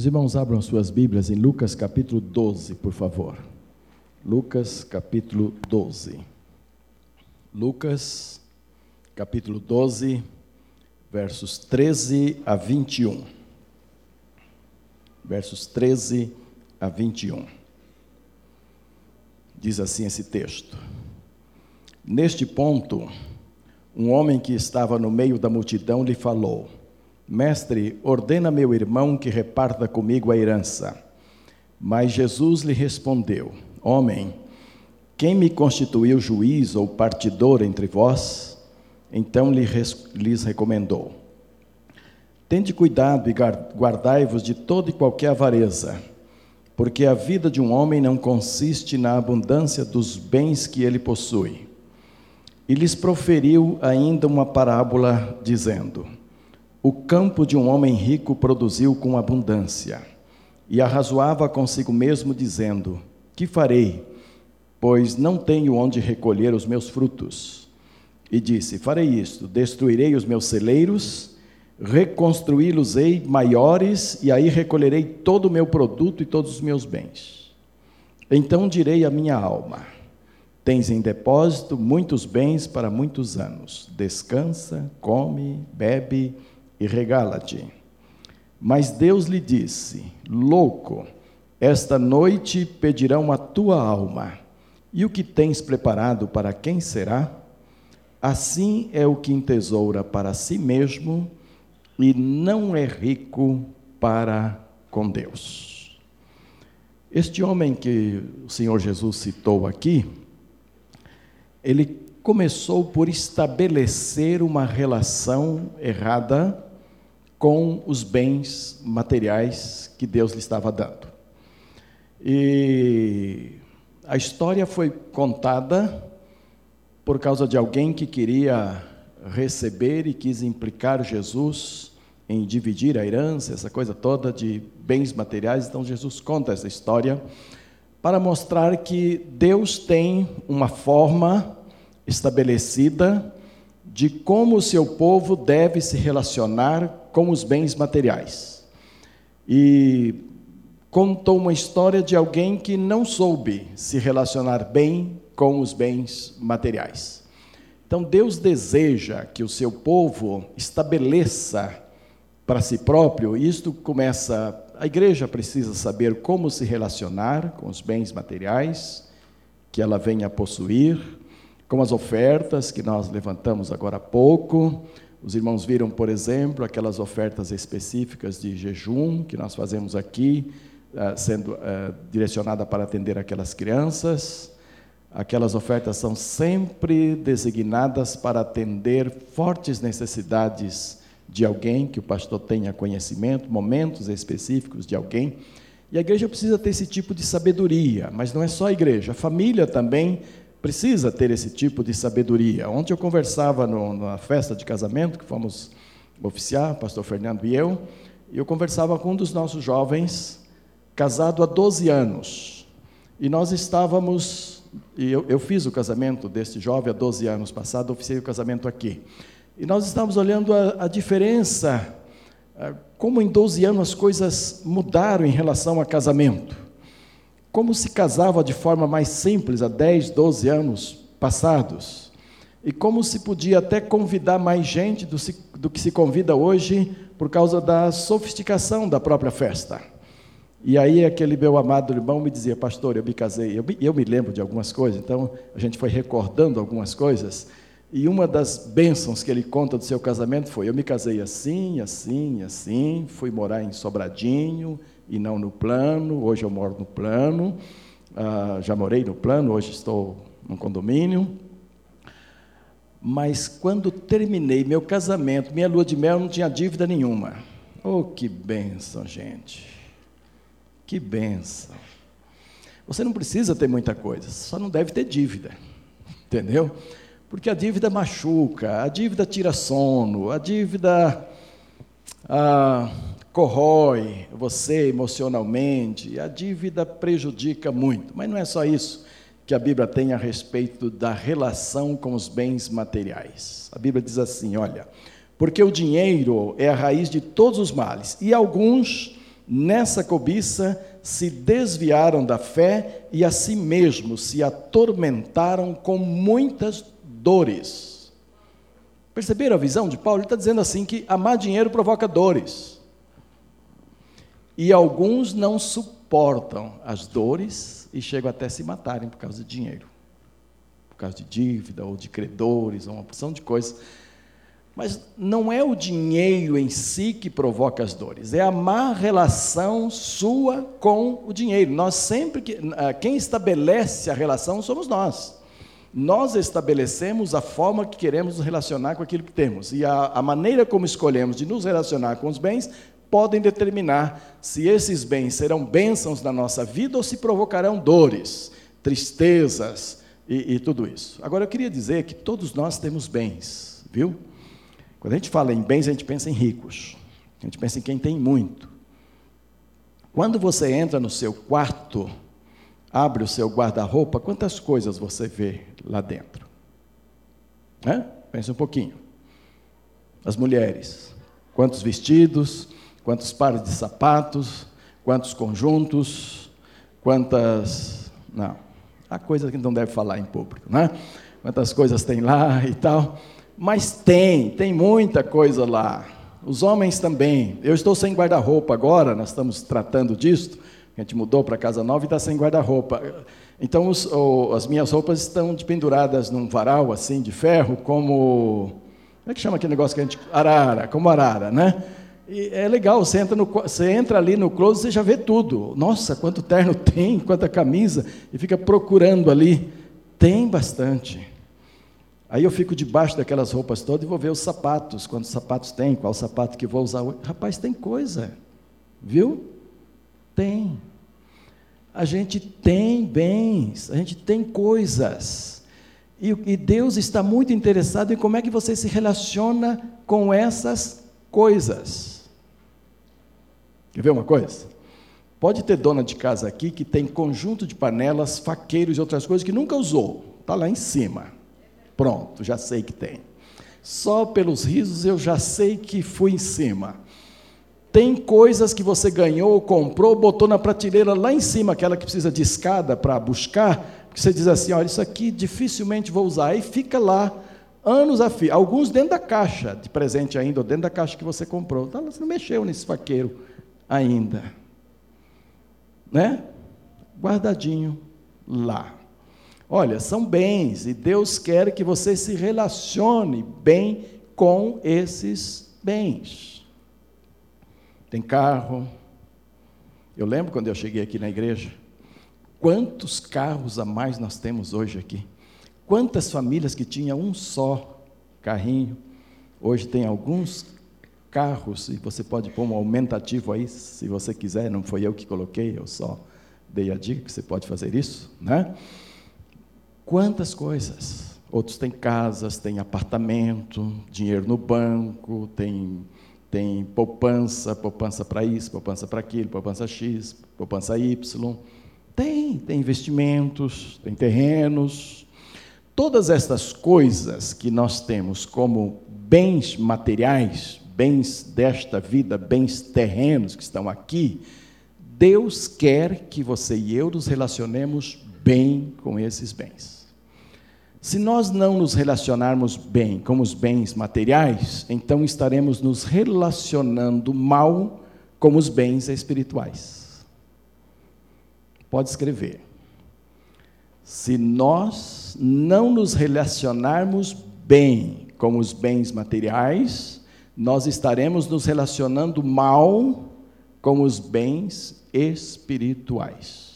Os irmãos abram suas Bíblias em Lucas capítulo 12, por favor. Lucas capítulo 12. Lucas capítulo 12, versos 13 a 21. Versos 13 a 21. Diz assim esse texto: Neste ponto, um homem que estava no meio da multidão lhe falou: Mestre, ordena meu irmão que reparta comigo a herança. Mas Jesus lhe respondeu: Homem, quem me constituiu juiz ou partidor entre vós? Então lhes recomendou: Tende cuidado e guardai-vos de toda e qualquer avareza, porque a vida de um homem não consiste na abundância dos bens que ele possui. E lhes proferiu ainda uma parábola, dizendo: o campo de um homem rico produziu com abundância, e arrazoava consigo mesmo, dizendo: Que farei? Pois não tenho onde recolher os meus frutos. E disse: Farei isto: destruirei os meus celeiros, reconstruí-los-ei maiores, e aí recolherei todo o meu produto e todos os meus bens. Então direi à minha alma: Tens em depósito muitos bens para muitos anos. Descansa, come, bebe e regala-te. Mas Deus lhe disse: Louco, esta noite pedirão a tua alma, e o que tens preparado para quem será? Assim é o que entesoura para si mesmo e não é rico para com Deus. Este homem que o Senhor Jesus citou aqui, ele começou por estabelecer uma relação errada com os bens materiais que Deus lhe estava dando. E a história foi contada por causa de alguém que queria receber e quis implicar Jesus em dividir a herança, essa coisa toda de bens materiais. Então Jesus conta essa história para mostrar que Deus tem uma forma estabelecida de como o seu povo deve se relacionar com os bens materiais. E contou uma história de alguém que não soube se relacionar bem com os bens materiais. Então Deus deseja que o seu povo estabeleça para si próprio, isto começa, a igreja precisa saber como se relacionar com os bens materiais que ela venha a possuir, com as ofertas que nós levantamos agora há pouco. Os irmãos viram, por exemplo, aquelas ofertas específicas de jejum que nós fazemos aqui, eh, sendo eh, direcionada para atender aquelas crianças. Aquelas ofertas são sempre designadas para atender fortes necessidades de alguém que o pastor tenha conhecimento, momentos específicos de alguém. E a igreja precisa ter esse tipo de sabedoria, mas não é só a igreja, a família também precisa ter esse tipo de sabedoria. Ontem eu conversava no, na festa de casamento que fomos oficiar, pastor Fernando e eu, e eu conversava com um dos nossos jovens, casado há 12 anos. E nós estávamos, e eu, eu fiz o casamento deste jovem há 12 anos passado, oficiei o casamento aqui. E nós estávamos olhando a, a diferença, como em 12 anos as coisas mudaram em relação a casamento como se casava de forma mais simples há 10, 12 anos passados, e como se podia até convidar mais gente do, do, que se convida hoje por causa da sofisticação da própria festa. E aí aquele meu amado irmão me dizia, pastor, eu me casei, eu me, eu me lembro de algumas coisas, então a gente foi recordando algumas coisas, e uma das bênçãos que ele conta do seu casamento foi: eu me casei assim, assim, assim, fui morar em Sobradinho, e não no plano. Hoje eu moro no plano, uh, já morei no plano, hoje estou no condomínio. Mas quando terminei meu casamento, minha lua de mel não tinha dívida nenhuma. Oh, que benção, gente. Que benção. Você não precisa ter muita coisa, só não deve ter dívida. Entendeu? Porque a dívida machuca, a dívida tira sono, a dívida ah, corrói você emocionalmente, a dívida prejudica muito. Mas não é só isso que a Bíblia tem a respeito da relação com os bens materiais. A Bíblia diz assim: olha, porque o dinheiro é a raiz de todos os males, e alguns Nessa cobiça se desviaram da fé e a si mesmos se atormentaram com muitas dores. Perceberam a visão de Paulo? Ele está dizendo assim que amar dinheiro provoca dores. E alguns não suportam as dores e chegam até se matarem por causa de dinheiro. Por causa de dívida ou de credores, ou uma porção de coisas mas não é o dinheiro em si que provoca as dores, é a má relação sua com o dinheiro. Nós sempre que ah, quem estabelece a relação somos nós. Nós estabelecemos a forma que queremos nos relacionar com aquilo que temos. E a, a maneira como escolhemos de nos relacionar com os bens podem determinar se esses bens serão bênçãos na nossa vida ou se provocarão dores, tristezas e, e tudo isso. Agora eu queria dizer que todos nós temos bens, viu? Quando a gente fala em bens, a gente pensa em ricos. A gente pensa em quem tem muito. Quando você entra no seu quarto, abre o seu guarda-roupa, quantas coisas você vê lá dentro? Hã? Pensa um pouquinho. As mulheres, quantos vestidos, quantos pares de sapatos, quantos conjuntos, quantas. Não, há coisa que não deve falar em público, né? Quantas coisas tem lá e tal. Mas tem, tem muita coisa lá. Os homens também. Eu estou sem guarda-roupa agora, nós estamos tratando disso. A gente mudou para casa nova e está sem guarda-roupa. Então, os, as minhas roupas estão penduradas num varal assim de ferro, como. Como é que chama aquele negócio que a gente. Arara, como arara, né? E é legal, você entra, no, você entra ali no closet e já vê tudo. Nossa, quanto terno tem, quanta camisa, e fica procurando ali. Tem bastante. Aí eu fico debaixo daquelas roupas todas e vou ver os sapatos, quantos sapatos tem, qual sapato que vou usar. Rapaz, tem coisa, viu? Tem. A gente tem bens, a gente tem coisas. E, e Deus está muito interessado em como é que você se relaciona com essas coisas. Quer ver uma coisa? Pode ter dona de casa aqui que tem conjunto de panelas, faqueiros e outras coisas que nunca usou. Está lá em cima. Pronto, já sei que tem. Só pelos risos eu já sei que fui em cima. Tem coisas que você ganhou, comprou, botou na prateleira lá em cima, aquela que precisa de escada para buscar, que você diz assim: olha, isso aqui dificilmente vou usar. Aí fica lá, anos a fio. Alguns dentro da caixa de presente ainda, ou dentro da caixa que você comprou. Então, você não mexeu nesse faqueiro ainda. Né? Guardadinho lá. Olha, são bens e Deus quer que você se relacione bem com esses bens. Tem carro. Eu lembro quando eu cheguei aqui na igreja, quantos carros a mais nós temos hoje aqui? Quantas famílias que tinham um só carrinho, hoje tem alguns carros, e você pode pôr um aumentativo aí, se você quiser, não foi eu que coloquei, eu só dei a dica que você pode fazer isso, né? Quantas coisas. Outros têm casas, têm apartamento, dinheiro no banco, tem, tem poupança, poupança para isso, poupança para aquilo, poupança X, poupança Y. Tem, tem investimentos, tem terrenos. Todas estas coisas que nós temos como bens materiais, bens desta vida, bens terrenos que estão aqui, Deus quer que você e eu nos relacionemos bem com esses bens. Se nós não nos relacionarmos bem com os bens materiais, então estaremos nos relacionando mal com os bens espirituais. Pode escrever. Se nós não nos relacionarmos bem com os bens materiais, nós estaremos nos relacionando mal com os bens espirituais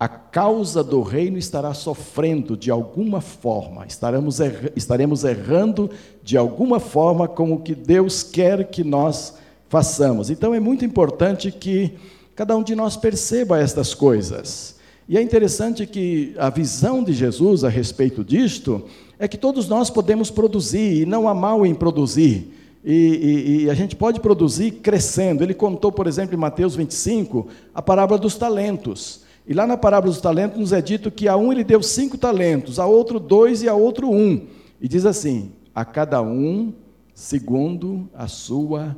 a causa do reino estará sofrendo de alguma forma, estaremos, erra, estaremos errando de alguma forma com o que Deus quer que nós façamos. Então é muito importante que cada um de nós perceba estas coisas. E é interessante que a visão de Jesus a respeito disto é que todos nós podemos produzir, e não há mal em produzir. E, e, e, a gente pode produzir crescendo. Ele contou, por exemplo, em Mateus 25, a parábola dos talentos. E lá na parábola dos talentos nos é dito que a um ele deu cinco talentos, a outro dois e a outro um. E diz assim: a cada um segundo a sua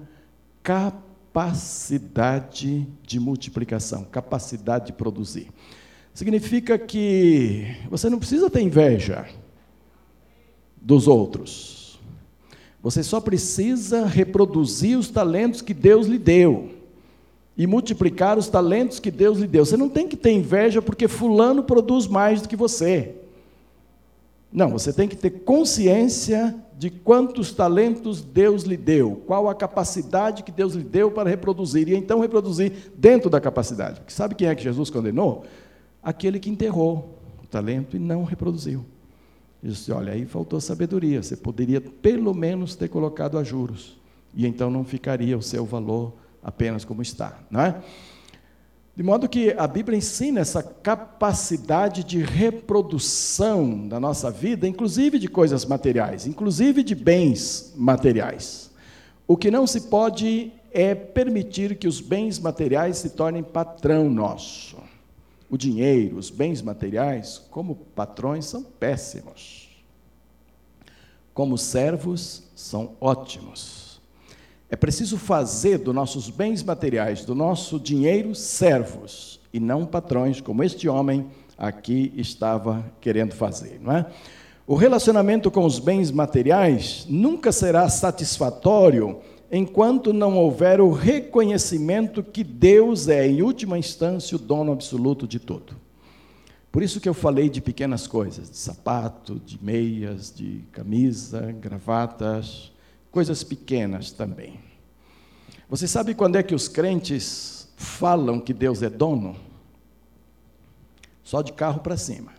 capacidade. capacidade de multiplicação, capacidade de produzir. Significa que você não precisa ter inveja dos outros. Você só precisa reproduzir os talentos que Deus lhe deu e multiplicar os talentos que Deus lhe deu. Você não tem que ter inveja porque fulano produz mais do que você. Não, você tem que ter consciência de quantos talentos Deus lhe deu, qual a capacidade que Deus lhe deu para reproduzir, e então reproduzir dentro da capacidade. Porque sabe quem é que Jesus condenou? Aquele que enterrou o talento e não reproduziu. Disse: Olha, aí faltou sabedoria, você poderia pelo menos ter colocado a juros, e então não ficaria o seu valor apenas como está, não é? De modo que a Bíblia ensina essa capacidade de reprodução da nossa vida, inclusive de coisas materiais, inclusive de bens materiais. O que não se pode é permitir que os bens materiais se tornem patrão nosso. O dinheiro, os bens materiais, como patrões, são péssimos. Como servos, são ótimos. É preciso fazer dos nossos bens materiais, do nosso dinheiro, servos e não patrões, como este homem aqui estava querendo fazer, não é? O relacionamento com os bens materiais nunca será satisfatório enquanto não houver o reconhecimento que Deus é, em última instância, o dono absoluto de tudo. Por isso que eu falei de pequenas coisas, de sapato, de meias, de camisa, gravatas, coisas pequenas também. Você sabe quando é que os crentes falam que Deus é dono? Só de carro para cima.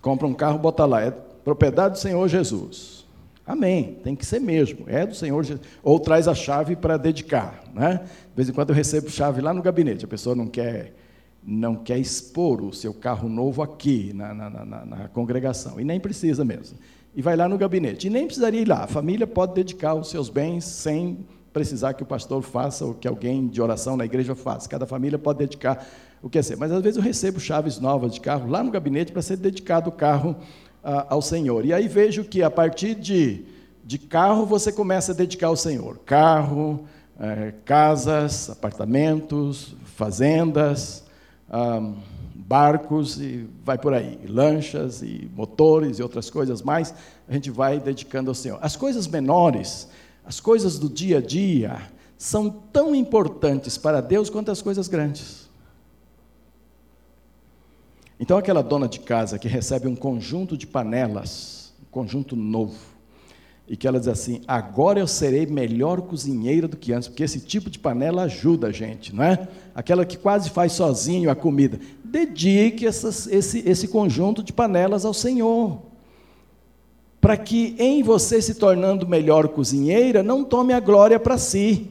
Compra um carro, bota lá, é propriedade do Senhor Jesus. Amém, tem que ser mesmo, é do Senhor Jesus. Ou traz a chave para dedicar. Né? De vez em quando eu recebo chave lá no gabinete, a pessoa não quer, não quer expor o seu carro novo aqui na, na, na, na congregação, e nem precisa mesmo e vai lá no gabinete. E nem precisaria ir lá, a família pode dedicar os seus bens sem precisar que o pastor faça ou que alguém de oração na igreja faça. Cada família pode dedicar o que é ser. Mas às vezes eu recebo chaves novas de carro lá no gabinete para ser dedicado o carro ao Senhor. E aí vejo que a partir de, de carro você começa a dedicar ao Senhor. Carro, eh, casas, apartamentos, fazendas. Barcos e vai por aí, lanchas e motores e outras coisas mais, a gente vai dedicando ao Senhor. As coisas menores, as coisas do dia a dia, são tão importantes para Deus quanto as coisas grandes. Então, aquela dona de casa que recebe um conjunto de panelas, um conjunto novo, e que ela diz assim: agora eu serei melhor cozinheira do que antes, porque esse tipo de panela ajuda a gente, não é? Aquela que quase faz sozinho a comida. Dedique essas, esse, esse conjunto de panelas ao Senhor, para que em você se tornando melhor cozinheira, não tome a glória para si,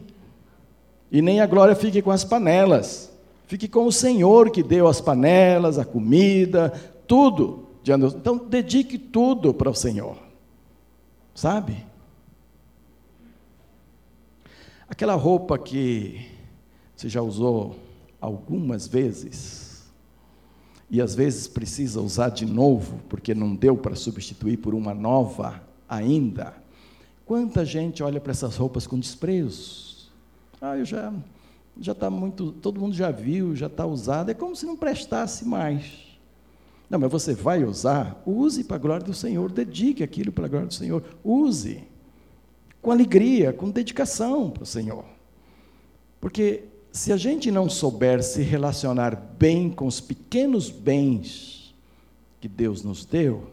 e nem a glória fique com as panelas, fique com o Senhor que deu as panelas, a comida, tudo. Então, dedique tudo para o Senhor. Sabe? Aquela roupa que você já usou algumas vezes e às vezes precisa usar de novo porque não deu para substituir por uma nova ainda. Quanta gente olha para essas roupas com desprezo? Ah, eu já já está muito, todo mundo já viu, já está usado, é como se não prestasse mais. Não, mas você vai usar, use para a glória do Senhor, dedique aquilo para a glória do Senhor, use com alegria, com dedicação para o Senhor. Porque se a gente não souber se relacionar bem com os pequenos bens que Deus nos deu,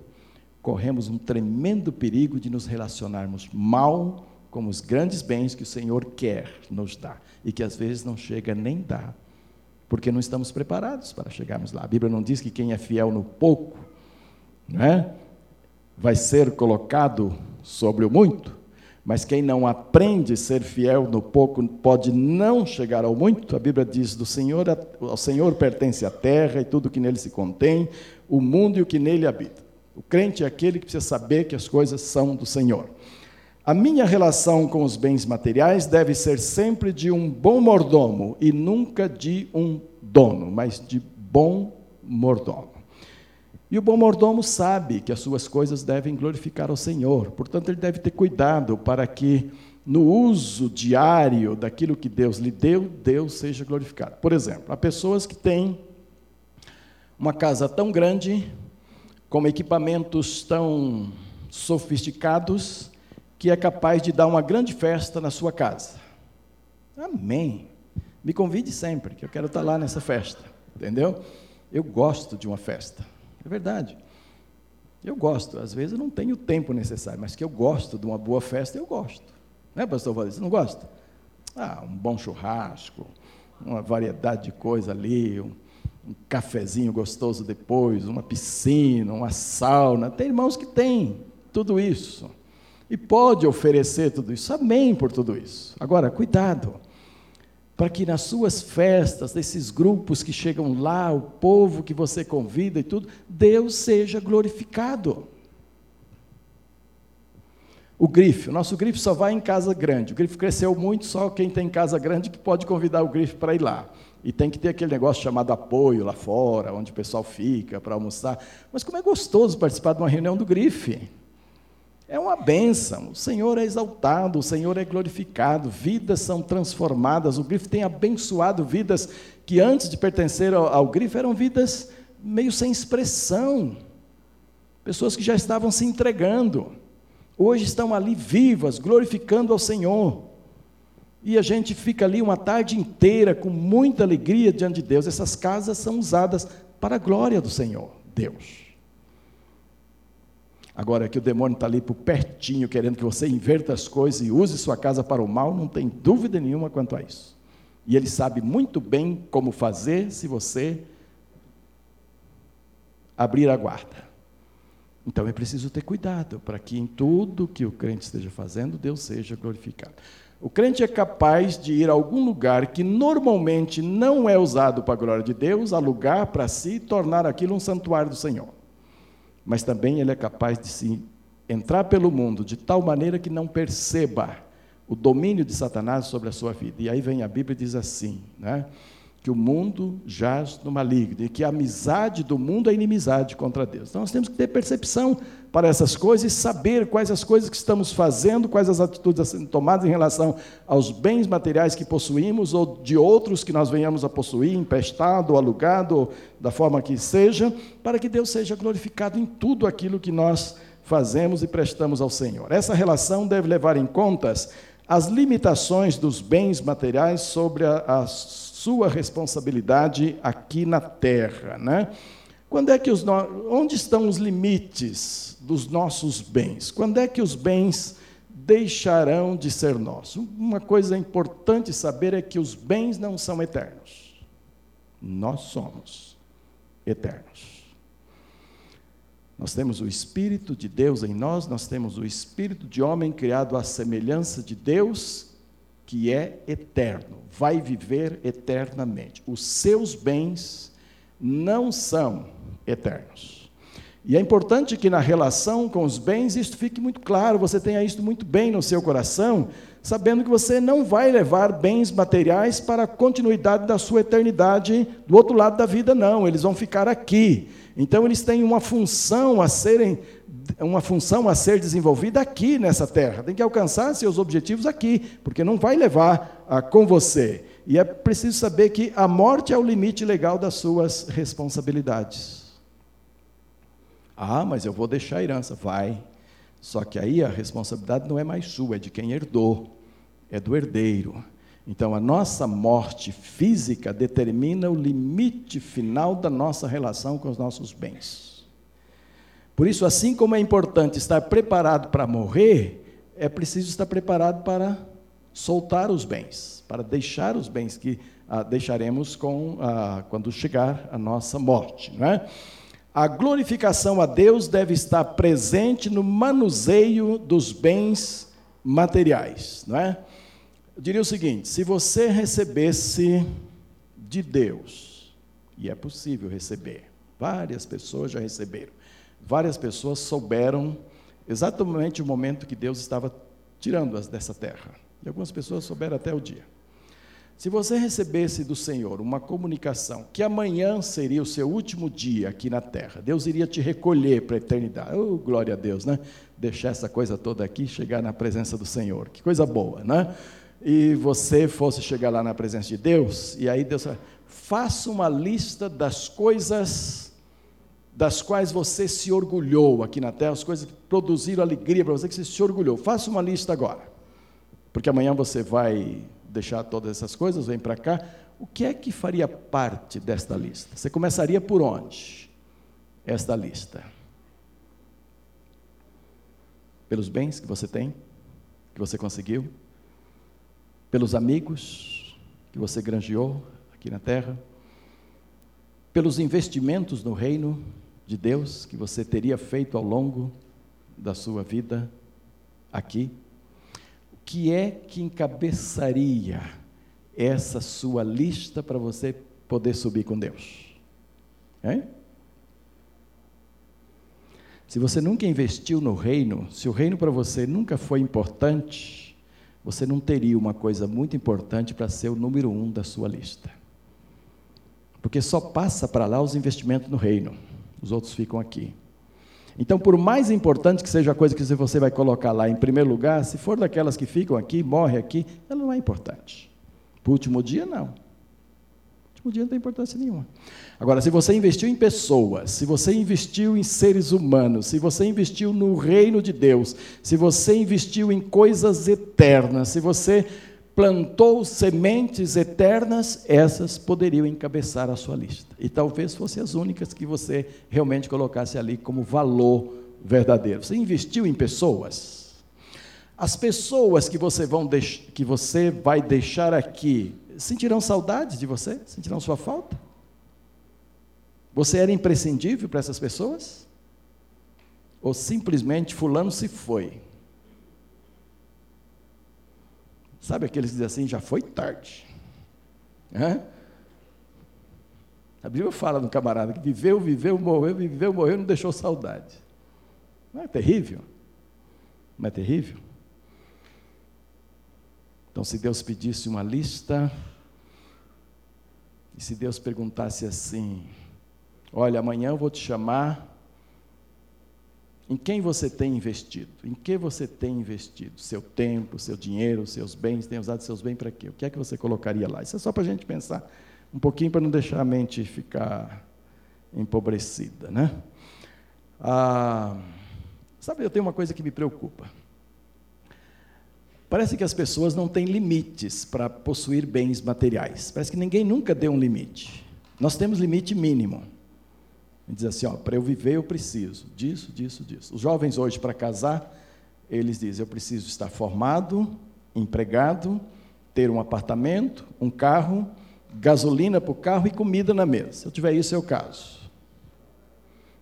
corremos um tremendo perigo de nos relacionarmos mal com os grandes bens que o Senhor quer nos dar e que às vezes não chega nem dar porque não estamos preparados para chegarmos lá. A Bíblia não diz que quem é fiel no pouco, né, vai ser colocado sobre o muito, mas quem não aprende a ser fiel no pouco pode não chegar ao muito. A Bíblia diz: do Senhor, ao Senhor pertence a terra e tudo que nele se contém, o mundo e o que nele habita. O crente é aquele que precisa saber que as coisas são do Senhor. A minha relação com os bens materiais deve ser sempre de um bom mordomo e nunca de um dono, mas de bom mordomo. E o bom mordomo sabe que as suas coisas devem glorificar ao Senhor, portanto, ele deve ter cuidado para que no uso diário daquilo que Deus lhe deu, Deus seja glorificado. Por exemplo, há pessoas que têm uma casa tão grande, com equipamentos tão sofisticados, que é capaz de dar uma grande festa na sua casa. Amém. Me convide sempre, que eu quero estar lá nessa festa, entendeu? Eu gosto de uma festa, é verdade. Eu gosto, às vezes eu não tenho o tempo necessário, mas que eu gosto de uma boa festa, eu gosto. Né, pastor Valdir? Você não gosta? Ah, um bom churrasco, uma variedade de coisa ali, um, um cafezinho gostoso depois, uma piscina, uma sauna. Tem irmãos que têm tudo isso. E pode oferecer tudo isso. Amém por tudo isso. Agora, cuidado, para que nas suas festas, desses grupos que chegam lá, o povo que você convida e tudo, Deus seja glorificado. O grife, o nosso grife só vai em casa grande. O grife cresceu muito, só quem tem casa grande que pode convidar o grife para ir lá. E tem que ter aquele negócio chamado apoio lá fora, onde o pessoal fica para almoçar. Mas como é gostoso participar de uma reunião do grife. É uma bênção. O Senhor é exaltado, o Senhor é glorificado, vidas são transformadas. O grife tem abençoado vidas que antes de pertencer ao, ao grife eram vidas meio sem expressão. Pessoas que já estavam se entregando hoje estão ali vivas, glorificando ao Senhor. E a gente fica ali uma tarde inteira com muita alegria diante de Deus. Essas casas são usadas para a glória do Senhor, Deus. Agora que o demônio está ali por pertinho, querendo que você inverta as coisas e use sua casa para o mal, não tem dúvida nenhuma quanto a isso. E ele sabe muito bem como fazer se você abrir a guarda. Então é preciso ter cuidado para que em tudo que o crente esteja fazendo, Deus seja glorificado. O crente é capaz de ir a algum lugar que normalmente não é usado para a glória de Deus, alugar para si e tornar aquilo um santuário do Senhor. Mas também ele é capaz de se entrar pelo mundo de tal maneira que não perceba o domínio de Satanás sobre a sua vida. E aí vem a Bíblia e diz assim, né? Que o mundo jaz no maligno e que a amizade do mundo é inimizade contra Deus. Então nós temos que ter percepção para essas coisas e saber quais as coisas que estamos fazendo, quais as atitudes a serem tomadas em relação aos bens materiais que possuímos ou de outros que nós venhamos a possuir, emprestado, alugado, da forma que seja, para que Deus seja glorificado em tudo aquilo que nós fazemos e prestamos ao Senhor. Essa relação deve levar em contas as limitações dos bens materiais sobre as sua responsabilidade aqui na terra, né? Quando é que os onde estão os limites dos nossos bens? Quando é que os bens deixarão de ser nossos? Uma coisa importante saber é que os bens não são eternos. Nós somos eternos. Nós temos o Espírito de Deus em nós, nós temos o Espírito de homem criado à semelhança de Deus, que é eterno, vai viver eternamente. Os seus bens não são eternos. E é importante que na relação com os bens isto fique muito claro, você tenha isto muito bem no seu coração, sabendo que você não vai levar bens materiais para a continuidade da sua eternidade do outro lado da vida, não, eles vão ficar aqui. Então eles têm uma função a serem uma função a ser desenvolvida aqui nessa terra. Tem que alcançar seus objetivos aqui, porque não vai levar ah, com você. E é preciso saber que a morte é o limite legal das suas responsabilidades. Ah, mas eu vou deixar a herança. Vai. Só que aí a responsabilidade não é mais sua, é de quem herdou, é do herdeiro. Então, a nossa morte física determina o limite final da nossa relação com os nossos bens. Por isso, assim como é importante estar preparado para morrer, é preciso estar preparado para soltar os bens, para deixar os bens que ah, deixaremos com, ah, quando chegar a nossa morte. Não é? A glorificação a Deus deve estar presente no manuseio dos bens materiais. Não é? Eu diria o seguinte: se você recebesse de Deus, e é possível receber, várias pessoas já receberam, várias pessoas souberam exatamente o momento que Deus estava tirando-as dessa terra. E algumas pessoas souberam até o dia. Se você recebesse do Senhor uma comunicação que amanhã seria o seu último dia aqui na terra, Deus iria te recolher para a eternidade. Oh, glória a Deus, né? Deixar essa coisa toda aqui chegar na presença do Senhor. Que coisa boa, né? E você fosse chegar lá na presença de Deus, e aí Deus faça uma lista das coisas das quais você se orgulhou aqui na terra, as coisas que produziram alegria para você, que você se orgulhou. Faça uma lista agora. Porque amanhã você vai deixar todas essas coisas, vem para cá. O que é que faria parte desta lista? Você começaria por onde? Esta lista. Pelos bens que você tem, que você conseguiu, pelos amigos que você granjeou aqui na terra, pelos investimentos no reino de Deus que você teria feito ao longo da sua vida aqui? O que é que encabeçaria essa sua lista para você poder subir com Deus? Hein? Se você nunca investiu no reino, se o reino para você nunca foi importante, você não teria uma coisa muito importante para ser o número um da sua lista. Porque só passa para lá os investimentos no reino os outros ficam aqui. Então, por mais importante que seja a coisa que você vai colocar lá em primeiro lugar, se for daquelas que ficam aqui, morre aqui, ela não é importante. Para o último dia, não. O último dia não tem importância nenhuma. Agora, se você investiu em pessoas, se você investiu em seres humanos, se você investiu no reino de Deus, se você investiu em coisas eternas, se você plantou sementes eternas, essas poderiam encabeçar a sua lista. E talvez fossem as únicas que você realmente colocasse ali como valor verdadeiro. Você investiu em pessoas. As pessoas que você, vão que você vai deixar aqui sentirão saudade de você? Sentirão sua falta? Você era imprescindível para essas pessoas? Ou simplesmente fulano se foi? Sabe aqueles que dizem assim, já foi tarde. Hã? A Bíblia fala do camarada que viveu, viveu, morreu, viveu, morreu, não deixou saudade. Não é terrível? Não é terrível? Então, se Deus pedisse uma lista, e se Deus perguntasse assim: Olha, amanhã eu vou te chamar em quem você tem investido? Em que você tem investido? Seu tempo, seu dinheiro, seus bens, tem usado seus bens para quê? O que é que você colocaria lá? Isso é só para a gente pensar um pouquinho para não deixar a mente ficar empobrecida, né? Ah, sabe, eu tenho uma coisa que me preocupa. Parece que as pessoas não têm limites para possuir bens materiais. Parece que ninguém nunca deu um limite. Nós temos limite mínimo. E diz assim, para eu viver eu preciso disso, disso, disso. Os jovens hoje para casar, eles dizem, eu preciso estar formado, empregado, ter um apartamento, um carro, gasolina para o carro e comida na mesa. Se eu tiver isso, o caso.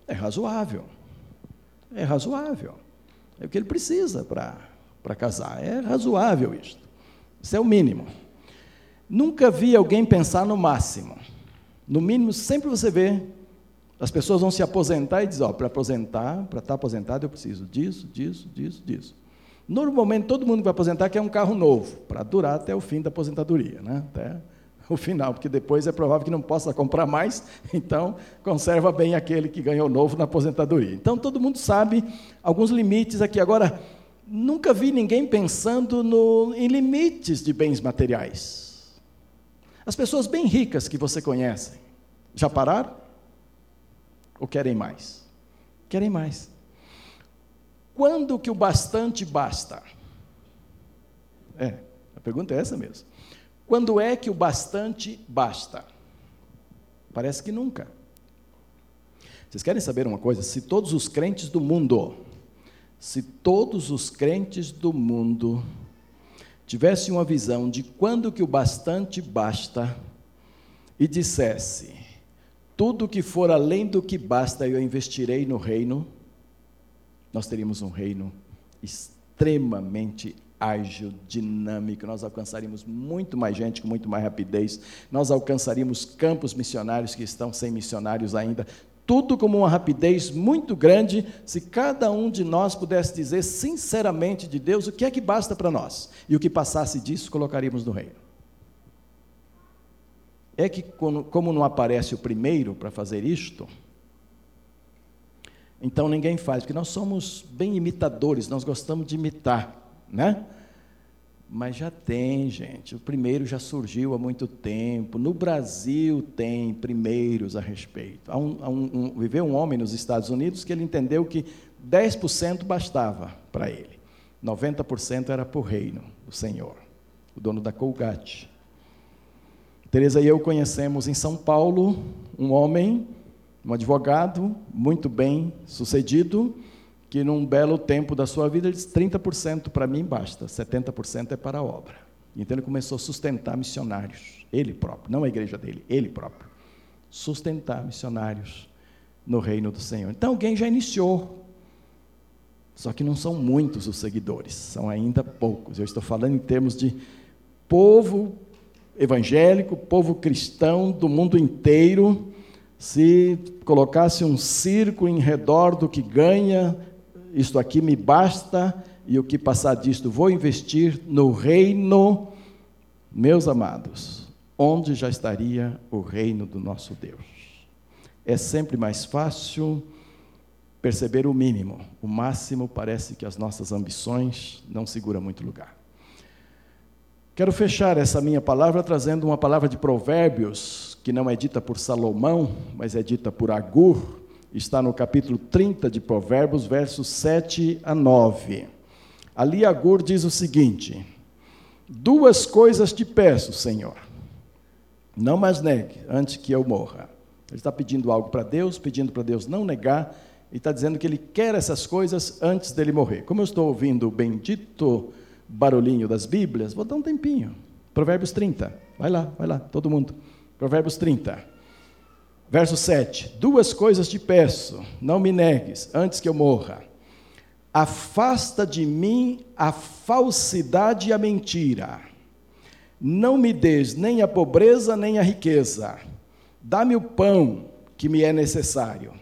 É razoável. É razoável. É o que ele precisa para casar. É razoável isto. Isso é o mínimo. Nunca vi alguém pensar no máximo. No mínimo, sempre você vê as pessoas vão se aposentar e dizem, ó, para aposentar, para estar aposentado eu preciso disso, disso, disso, disso. Normalmente todo mundo que vai aposentar quer um carro novo, para durar até o fim da aposentadoria, né? até o final, porque depois é provável que não possa comprar mais, então conserva bem aquele que ganhou novo na aposentadoria. Então todo mundo sabe alguns limites aqui. Agora, nunca vi ninguém pensando no, em limites de bens materiais. As pessoas bem ricas que você conhece, já pararam? Ou querem mais? Querem mais. Quando que o bastante basta? É, a pergunta é essa mesmo. Quando é que o bastante basta? Parece que nunca. Vocês querem saber uma coisa? Se todos os crentes do mundo, se todos os crentes do mundo tivessem uma visão de quando que o bastante basta e dissesse: tudo que for além do que basta eu investirei no reino, nós teríamos um reino extremamente ágil, dinâmico, nós alcançaríamos muito mais gente com muito mais rapidez, nós alcançaríamos campos missionários que estão sem missionários ainda, tudo com uma rapidez muito grande, se cada um de nós pudesse dizer sinceramente de Deus o que é que basta para nós, e o que passasse disso colocaríamos no reino. É que, como não aparece o primeiro para fazer isto, então ninguém faz, porque nós somos bem imitadores, nós gostamos de imitar, né? Mas já tem, gente. O primeiro já surgiu há muito tempo. No Brasil tem primeiros a respeito. Há um, há um, um, viveu um homem nos Estados Unidos que ele entendeu que 10% bastava para ele. 90% era para o reino do Senhor. O dono da Colgate. Teresa e eu conhecemos em São Paulo um homem, um advogado muito bem sucedido, que num belo tempo da sua vida ele disse: 30% para mim basta, 70% é para a obra. Então ele começou a sustentar missionários, ele próprio, não a igreja dele, ele próprio. Sustentar missionários no reino do Senhor. Então alguém já iniciou. Só que não são muitos os seguidores, são ainda poucos. Eu estou falando em termos de povo evangélico, povo cristão do mundo inteiro. Se colocasse um circo em redor do que ganha, isto aqui me basta, e o que passar disto vou investir no reino, meus amados, onde já estaria o reino do nosso Deus. É sempre mais fácil perceber o mínimo, o máximo parece que as nossas ambições não seguram muito lugar. Quero fechar essa minha palavra trazendo uma palavra de Provérbios, que não é dita por Salomão, mas é dita por Agur, está no capítulo 30 de Provérbios, versos 7 a 9. Ali Agur diz o seguinte: Duas coisas te peço, Senhor, não mais negue antes que eu morra. Ele está pedindo algo para Deus, pedindo para Deus não negar, e está dizendo que ele quer essas coisas antes dele morrer. Como eu estou ouvindo o bendito barulhinho das Bíblias, vou dar um tempinho. Provérbios 30, vai lá, vai lá, todo mundo. Provérbios 30. Verso 7: Duas coisas te peço, não me negues, antes que eu morra. Afasta de mim a falsidade e a mentira. Não me des nem a pobreza nem a riqueza. Dá-me o pão que me é necessário,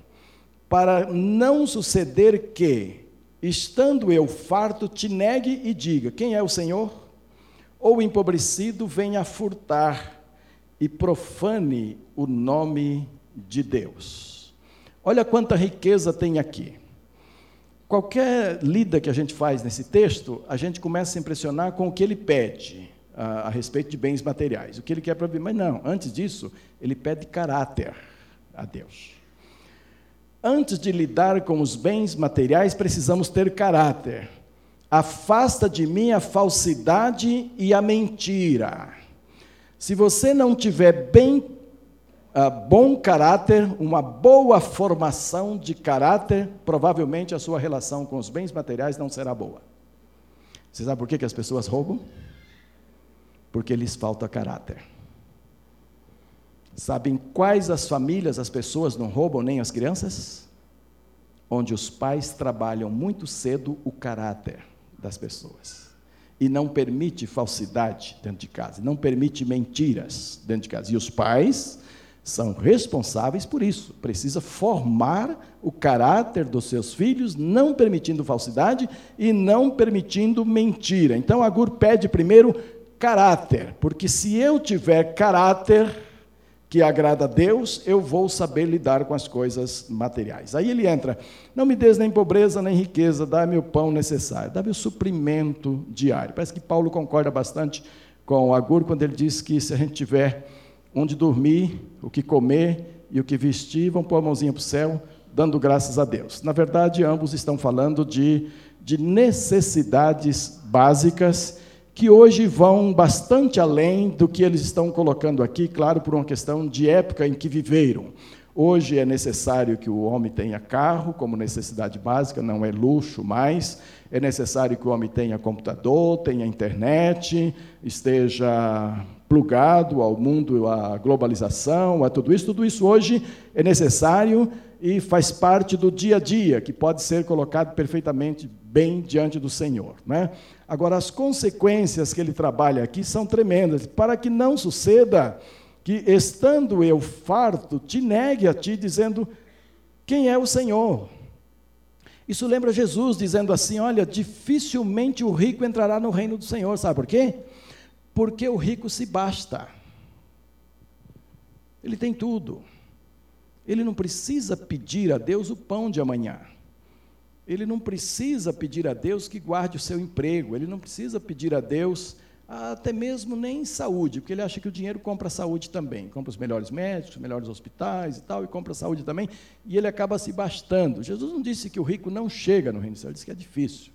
para não suceder que, estando eu farto, te negue e diga: Quem é o Senhor? Ou empobrecido venha furtar e profane o nome de Deus. Olha quanta riqueza tem aqui. Qualquer lida que a gente faz nesse texto, a gente começa a se impressionar com o que ele pede a, a respeito de bens materiais, o que ele quer para viver. Mas não, antes disso, ele pede caráter a Deus. Antes de lidar com os bens materiais, precisamos ter caráter. Afasta de mim a falsidade e a mentira. Se você não tiver bem uh, bom caráter, uma boa formação de caráter, provavelmente a sua relação com os bens materiais não será boa. Você sabe por que, que as pessoas roubam? Porque lhes falta caráter. Sabem quais as famílias as pessoas não roubam, nem as crianças? Onde os pais trabalham muito cedo o caráter das pessoas. E não permite falsidade dentro de casa, não permite mentiras dentro de casa. E os pais são responsáveis por isso. Precisa formar o caráter dos seus filhos, não permitindo falsidade e não permitindo mentira. Então, Agur pede primeiro caráter, porque se eu tiver caráter que agrada a Deus, eu vou saber lidar com as coisas materiais. Aí ele entra: não me des nem pobreza nem riqueza, dá-me o pão necessário, dá-me o suprimento diário. Parece que Paulo concorda bastante com Agur quando ele diz que se a gente tiver onde dormir, o que comer e o que vestir, vão pôr a mãozinha para o céu, dando graças a Deus. Na verdade, ambos estão falando de, de necessidades básicas que hoje vão bastante além do que eles estão colocando aqui, claro, por uma questão de época em que viveram. Hoje é necessário que o homem tenha carro como necessidade básica, não é luxo mais. É necessário que o homem tenha computador, tenha internet, esteja plugado ao mundo, à globalização, a tudo isso. Tudo isso hoje é necessário e faz parte do dia a dia, que pode ser colocado perfeitamente bem diante do Senhor. Né? Agora, as consequências que ele trabalha aqui são tremendas, para que não suceda que, estando eu farto, te negue a ti, dizendo: Quem é o Senhor? Isso lembra Jesus dizendo assim: Olha, dificilmente o rico entrará no reino do Senhor, sabe por quê? porque o rico se basta. Ele tem tudo. Ele não precisa pedir a Deus o pão de amanhã. Ele não precisa pedir a Deus que guarde o seu emprego. Ele não precisa pedir a Deus até mesmo nem saúde, porque ele acha que o dinheiro compra saúde também, compra os melhores médicos, os melhores hospitais e tal, e compra saúde também, e ele acaba se bastando. Jesus não disse que o rico não chega no reino do céu, ele disse que é difícil,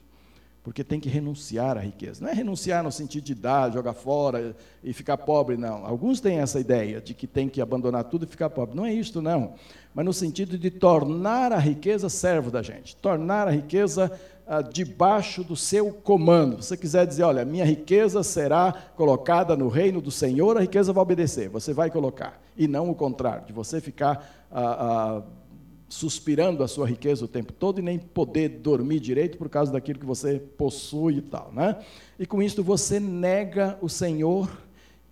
porque tem que renunciar à riqueza. Não é renunciar no sentido de dar, jogar fora e ficar pobre, não. Alguns têm essa ideia de que tem que abandonar tudo e ficar pobre. Não é isto, não. Mas no sentido de tornar a riqueza servo da gente, tornar a riqueza ah, debaixo do seu comando. Se você quiser dizer, olha, minha riqueza será colocada no reino do Senhor, a riqueza vai obedecer, você vai colocar. E não o contrário, de você ficar ah, ah, suspirando a sua riqueza o tempo todo e nem poder dormir direito por causa daquilo que você possui e tal. Né? E com isso você nega o Senhor,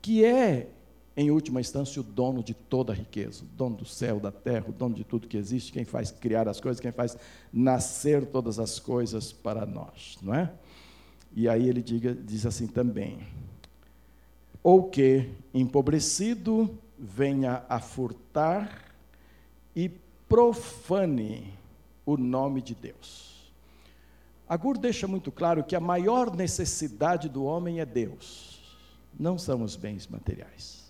que é em última instância, o dono de toda a riqueza, o dono do céu, da terra, o dono de tudo que existe, quem faz criar as coisas, quem faz nascer todas as coisas para nós, não é? E aí ele diga, diz assim também: ou que, empobrecido, venha a furtar e profane o nome de Deus. Agur deixa muito claro que a maior necessidade do homem é Deus, não são os bens materiais.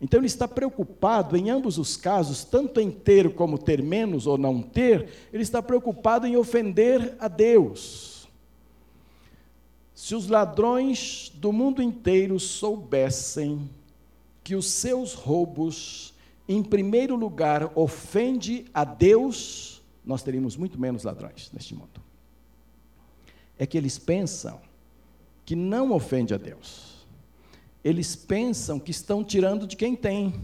Então ele está preocupado em ambos os casos, tanto em ter como ter menos ou não ter, ele está preocupado em ofender a Deus. Se os ladrões do mundo inteiro soubessem que os seus roubos, em primeiro lugar, ofende a Deus, nós teríamos muito menos ladrões neste mundo. É que eles pensam que não ofende a Deus eles pensam que estão tirando de quem tem.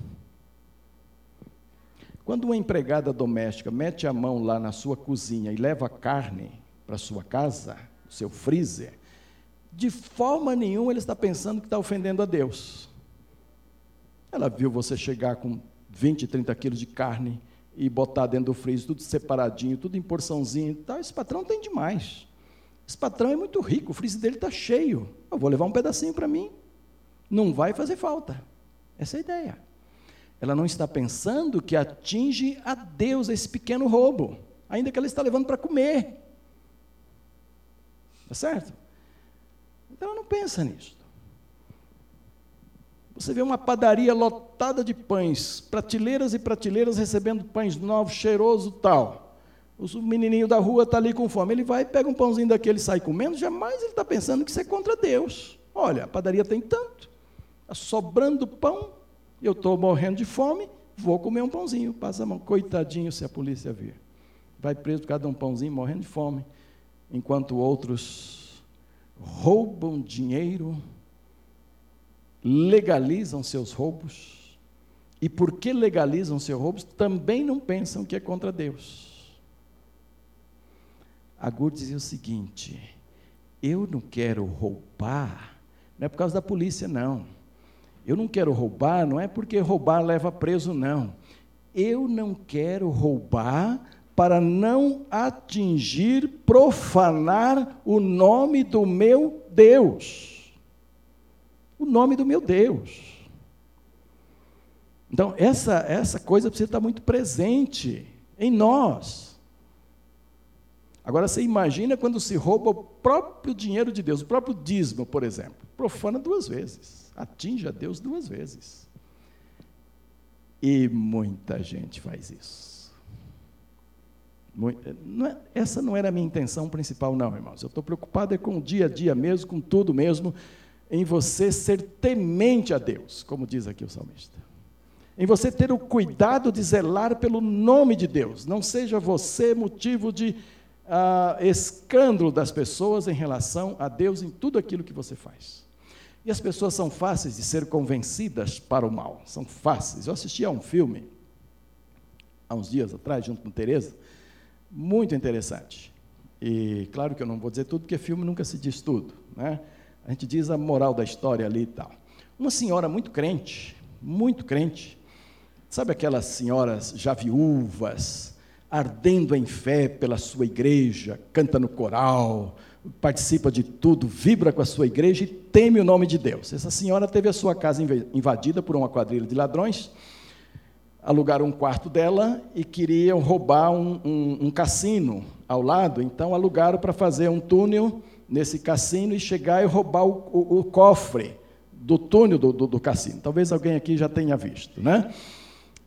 Quando uma empregada doméstica mete a mão lá na sua cozinha e leva carne para sua casa, seu freezer, de forma nenhuma ele está pensando que está ofendendo a Deus. Ela viu você chegar com 20, 30 quilos de carne e botar dentro do freezer, tudo separadinho, tudo em porçãozinho e tal. Esse patrão tem demais. Esse patrão é muito rico, o freezer dele está cheio. Eu vou levar um pedacinho para mim não vai fazer falta. Essa é a ideia. Ela não está pensando que atinge a Deus esse pequeno roubo, ainda que ela está levando para comer. Tá certo? Então ela não pensa nisso. Você vê uma padaria lotada de pães, prateleiras e prateleiras recebendo pães novos, cheiroso tal. O menininho da rua está ali com fome. Ele vai, pega um pãozinho daquele e sai comendo. Jamais ele está pensando que isso é contra Deus. Olha, a padaria tem tanto. Está sobrando pão, eu estou morrendo de fome, vou comer um pãozinho. Passa a mão, coitadinho se a polícia vir. Vai preso por causa de um pãozinho, morrendo de fome. Enquanto outros roubam dinheiro, legalizam seus roubos. E porque legalizam seus roubos, também não pensam que é contra Deus. Agur dizia o seguinte: eu não quero roubar, não é por causa da polícia, não. Eu não quero roubar, não é porque roubar leva preso, não. Eu não quero roubar para não atingir, profanar o nome do meu Deus. O nome do meu Deus. Então, essa, essa coisa precisa estar muito presente em nós. Agora, você imagina quando se rouba o próprio dinheiro de Deus, o próprio dízimo, por exemplo. Profana duas vezes atinge a Deus duas vezes. E muita gente faz isso. Não é, essa não era a minha intenção principal, não, irmãos. Eu estou preocupado é com o dia a dia mesmo, com tudo mesmo, em você ser temente a Deus, como diz aqui o salmista. Em você ter o cuidado de zelar pelo nome de Deus. Não seja você motivo de ah, escândalo das pessoas em relação a Deus em tudo aquilo que você faz. E as pessoas são fáceis de ser convencidas para o mal, são fáceis. Eu assisti a um filme, há uns dias atrás, junto com Tereza, muito interessante. E claro que eu não vou dizer tudo, porque filme nunca se diz tudo. Né? A gente diz a moral da história ali e tal. Uma senhora muito crente, muito crente, sabe aquelas senhoras já viúvas, ardendo em fé pela sua igreja, canta no coral, participa de tudo, vibra com a sua igreja e teme o nome de Deus. Essa senhora teve a sua casa invadida por uma quadrilha de ladrões alugaram um quarto dela e queriam roubar um, um, um cassino ao lado, então alugaram para fazer um túnel nesse cassino e chegar e roubar o, o, o cofre do túnel do, do, do, cassino. Talvez alguém aqui já tenha visto, né?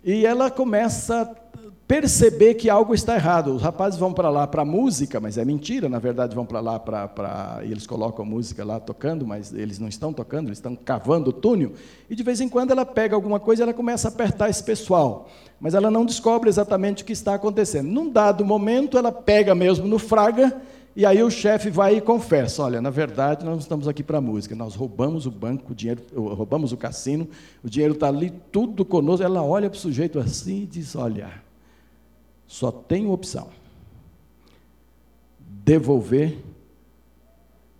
E ela começa a perceber que algo está errado. Os rapazes vão para lá para música, mas é mentira, na verdade vão para lá para. E eles colocam música lá tocando, mas eles não estão tocando, eles estão cavando o túnel. E de vez em quando ela pega alguma coisa e ela começa a apertar esse pessoal. Mas ela não descobre exatamente o que está acontecendo. Num dado momento, ela pega mesmo no fraga e aí o chefe vai e confessa: olha, na verdade nós não estamos aqui para música, nós roubamos o banco, o dinheiro, roubamos o cassino, o dinheiro está ali, tudo conosco. Ela olha para o sujeito assim e diz: olha, só tem opção: devolver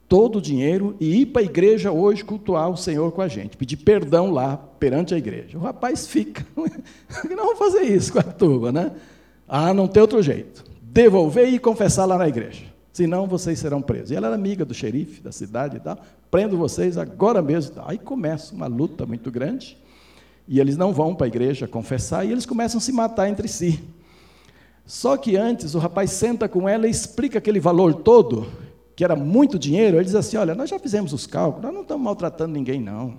todo o dinheiro e ir para a igreja hoje cultuar o Senhor com a gente, pedir perdão lá perante a igreja. O rapaz fica, não vamos fazer isso com a turma, né? Ah, não tem outro jeito. Devolver e confessar lá na igreja senão vocês serão presos. E ela era amiga do xerife da cidade e tal, prendo vocês agora mesmo. Aí começa uma luta muito grande, e eles não vão para a igreja confessar, e eles começam a se matar entre si. Só que antes o rapaz senta com ela e explica aquele valor todo, que era muito dinheiro. Ele diz assim: Olha, nós já fizemos os cálculos, nós não estamos maltratando ninguém, não.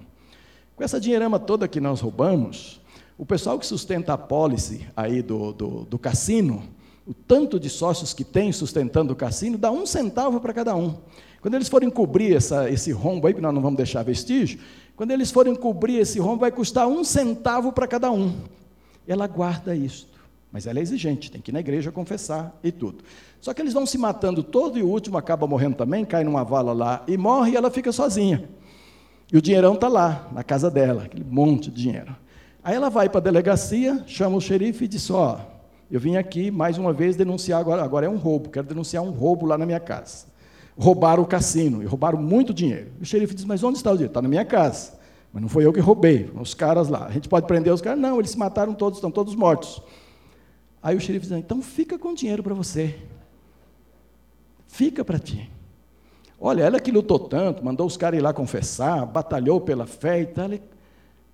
Com essa dinheirama toda que nós roubamos, o pessoal que sustenta a pólice aí do, do, do cassino, o tanto de sócios que tem sustentando o cassino, dá um centavo para cada um. Quando eles forem cobrir essa, esse rombo aí, que nós não vamos deixar vestígio, quando eles forem cobrir esse rombo, vai custar um centavo para cada um. Ela guarda isto. Mas ela é exigente, tem que ir na igreja confessar e tudo. Só que eles vão se matando todo e o último acaba morrendo também, cai numa vala lá e morre e ela fica sozinha. E o dinheirão está lá, na casa dela, aquele monte de dinheiro. Aí ela vai para a delegacia, chama o xerife e diz: Ó, oh, eu vim aqui mais uma vez denunciar agora, agora é um roubo, quero denunciar um roubo lá na minha casa. Roubaram o cassino e roubaram muito dinheiro. O xerife diz: Mas onde está o dinheiro? Está na minha casa. Mas não foi eu que roubei, os caras lá. A gente pode prender os caras? Não, eles se mataram todos, estão todos mortos. Aí o xerife diz: Então fica com o dinheiro para você. Fica para ti. Olha, ela que lutou tanto, mandou os caras ir lá confessar, batalhou pela fé e tal.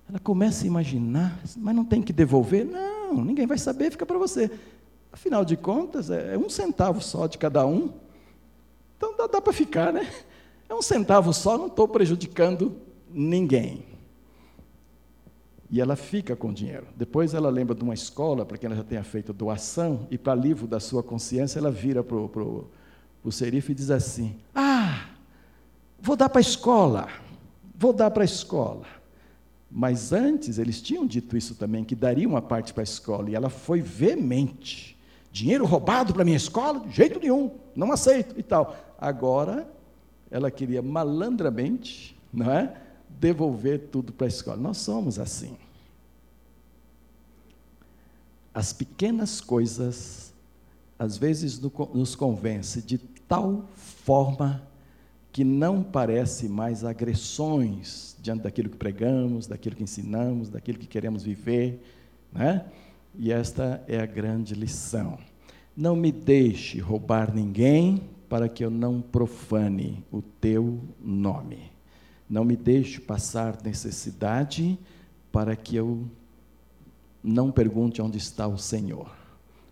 Ela começa a imaginar, mas não tem que devolver? Não, ninguém vai saber, fica para você. Afinal de contas, é, é um centavo só de cada um. Então dá, dá para ficar, né? É um centavo só, não estou prejudicando ninguém. E ela fica com o dinheiro. Depois ela lembra de uma escola, para quem ela já tenha feito doação, e para livro da sua consciência, ela vira para o pro, pro serife e diz assim: Ah, vou dar para a escola, vou dar para a escola. Mas antes eles tinham dito isso também, que daria uma parte para a escola, e ela foi veemente. Dinheiro roubado para minha escola? De jeito nenhum, não aceito e tal. Agora, ela queria malandramente, não é? Devolver tudo para a escola. Nós somos assim. As pequenas coisas, às vezes, nos convence de tal forma que não parece mais agressões diante daquilo que pregamos, daquilo que ensinamos, daquilo que queremos viver, né? E esta é a grande lição. Não me deixe roubar ninguém para que eu não profane o teu nome. Não me deixe passar necessidade para que eu não pergunte onde está o Senhor.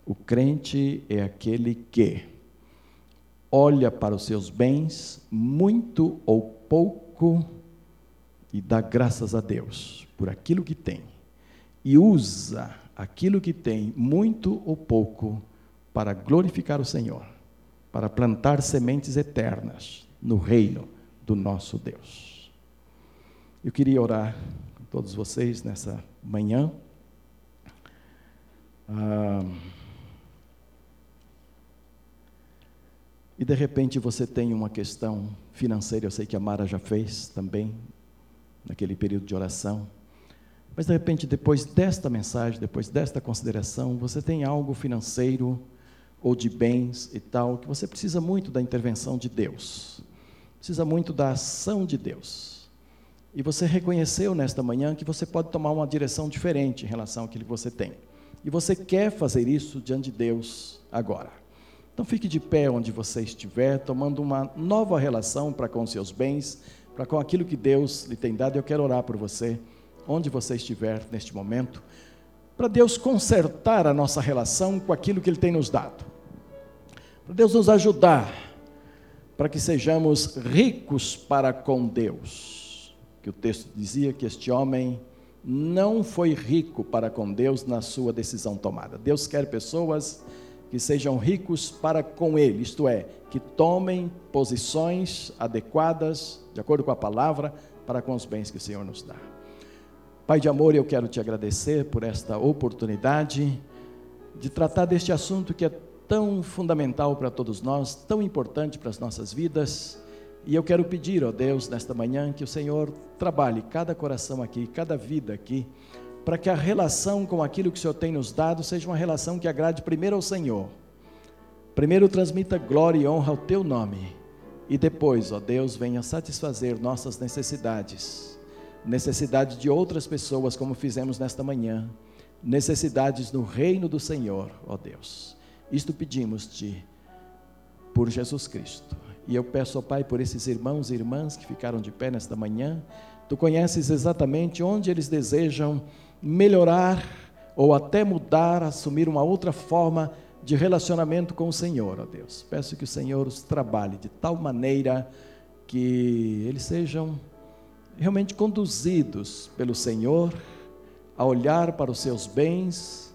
O crente é aquele que olha para os seus bens, muito ou pouco, e dá graças a Deus por aquilo que tem, e usa aquilo que tem, muito ou pouco, para glorificar o Senhor, para plantar sementes eternas no reino do nosso Deus. Eu queria orar com todos vocês nessa manhã. Ah, e de repente você tem uma questão financeira, eu sei que a Mara já fez também, naquele período de oração. Mas de repente, depois desta mensagem, depois desta consideração, você tem algo financeiro ou de bens e tal, que você precisa muito da intervenção de Deus, precisa muito da ação de Deus. E você reconheceu nesta manhã que você pode tomar uma direção diferente em relação àquilo que você tem. E você quer fazer isso diante de Deus agora. Então fique de pé onde você estiver, tomando uma nova relação para com seus bens, para com aquilo que Deus lhe tem dado. Eu quero orar por você, onde você estiver neste momento. para Deus consertar a nossa relação com aquilo que Ele tem nos dado, para Deus nos ajudar, para que sejamos ricos para com Deus. Que o texto dizia que este homem não foi rico para com Deus na sua decisão tomada. Deus quer pessoas que sejam ricos para com Ele, isto é, que tomem posições adequadas, de acordo com a palavra, para com os bens que o Senhor nos dá. Pai de amor, eu quero te agradecer por esta oportunidade de tratar deste assunto que é tão fundamental para todos nós, tão importante para as nossas vidas. E eu quero pedir, ó Deus, nesta manhã, que o Senhor trabalhe cada coração aqui, cada vida aqui, para que a relação com aquilo que o Senhor tem nos dado seja uma relação que agrade primeiro ao Senhor. Primeiro transmita glória e honra ao teu nome. E depois, ó Deus, venha satisfazer nossas necessidades necessidade de outras pessoas, como fizemos nesta manhã, necessidades no reino do Senhor, ó Deus. Isto pedimos-te por Jesus Cristo. E eu peço, ó Pai, por esses irmãos e irmãs que ficaram de pé nesta manhã, tu conheces exatamente onde eles desejam melhorar ou até mudar, assumir uma outra forma de relacionamento com o Senhor, ó Deus. Peço que o Senhor os trabalhe de tal maneira que eles sejam realmente conduzidos pelo Senhor a olhar para os seus bens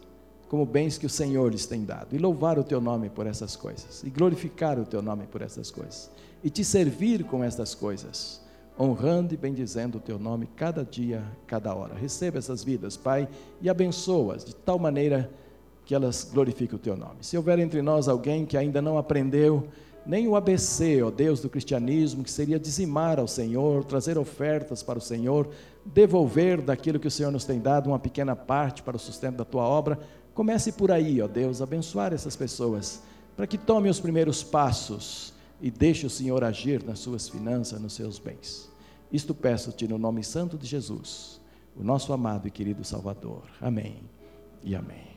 como bens que o Senhor lhes tem dado, e louvar o teu nome por essas coisas, e glorificar o teu nome por essas coisas, e te servir com estas coisas, honrando e bendizendo o teu nome cada dia, cada hora. Receba essas vidas, Pai, e abençoa-as de tal maneira que elas glorifiquem o teu nome. Se houver entre nós alguém que ainda não aprendeu, nem o ABC, ó Deus, do cristianismo, que seria dizimar ao Senhor, trazer ofertas para o Senhor, devolver daquilo que o Senhor nos tem dado uma pequena parte para o sustento da tua obra. Comece por aí, ó Deus, abençoar essas pessoas, para que tomem os primeiros passos e deixe o Senhor agir nas suas finanças, nos seus bens. Isto peço-te no nome santo de Jesus, o nosso amado e querido Salvador. Amém e amém.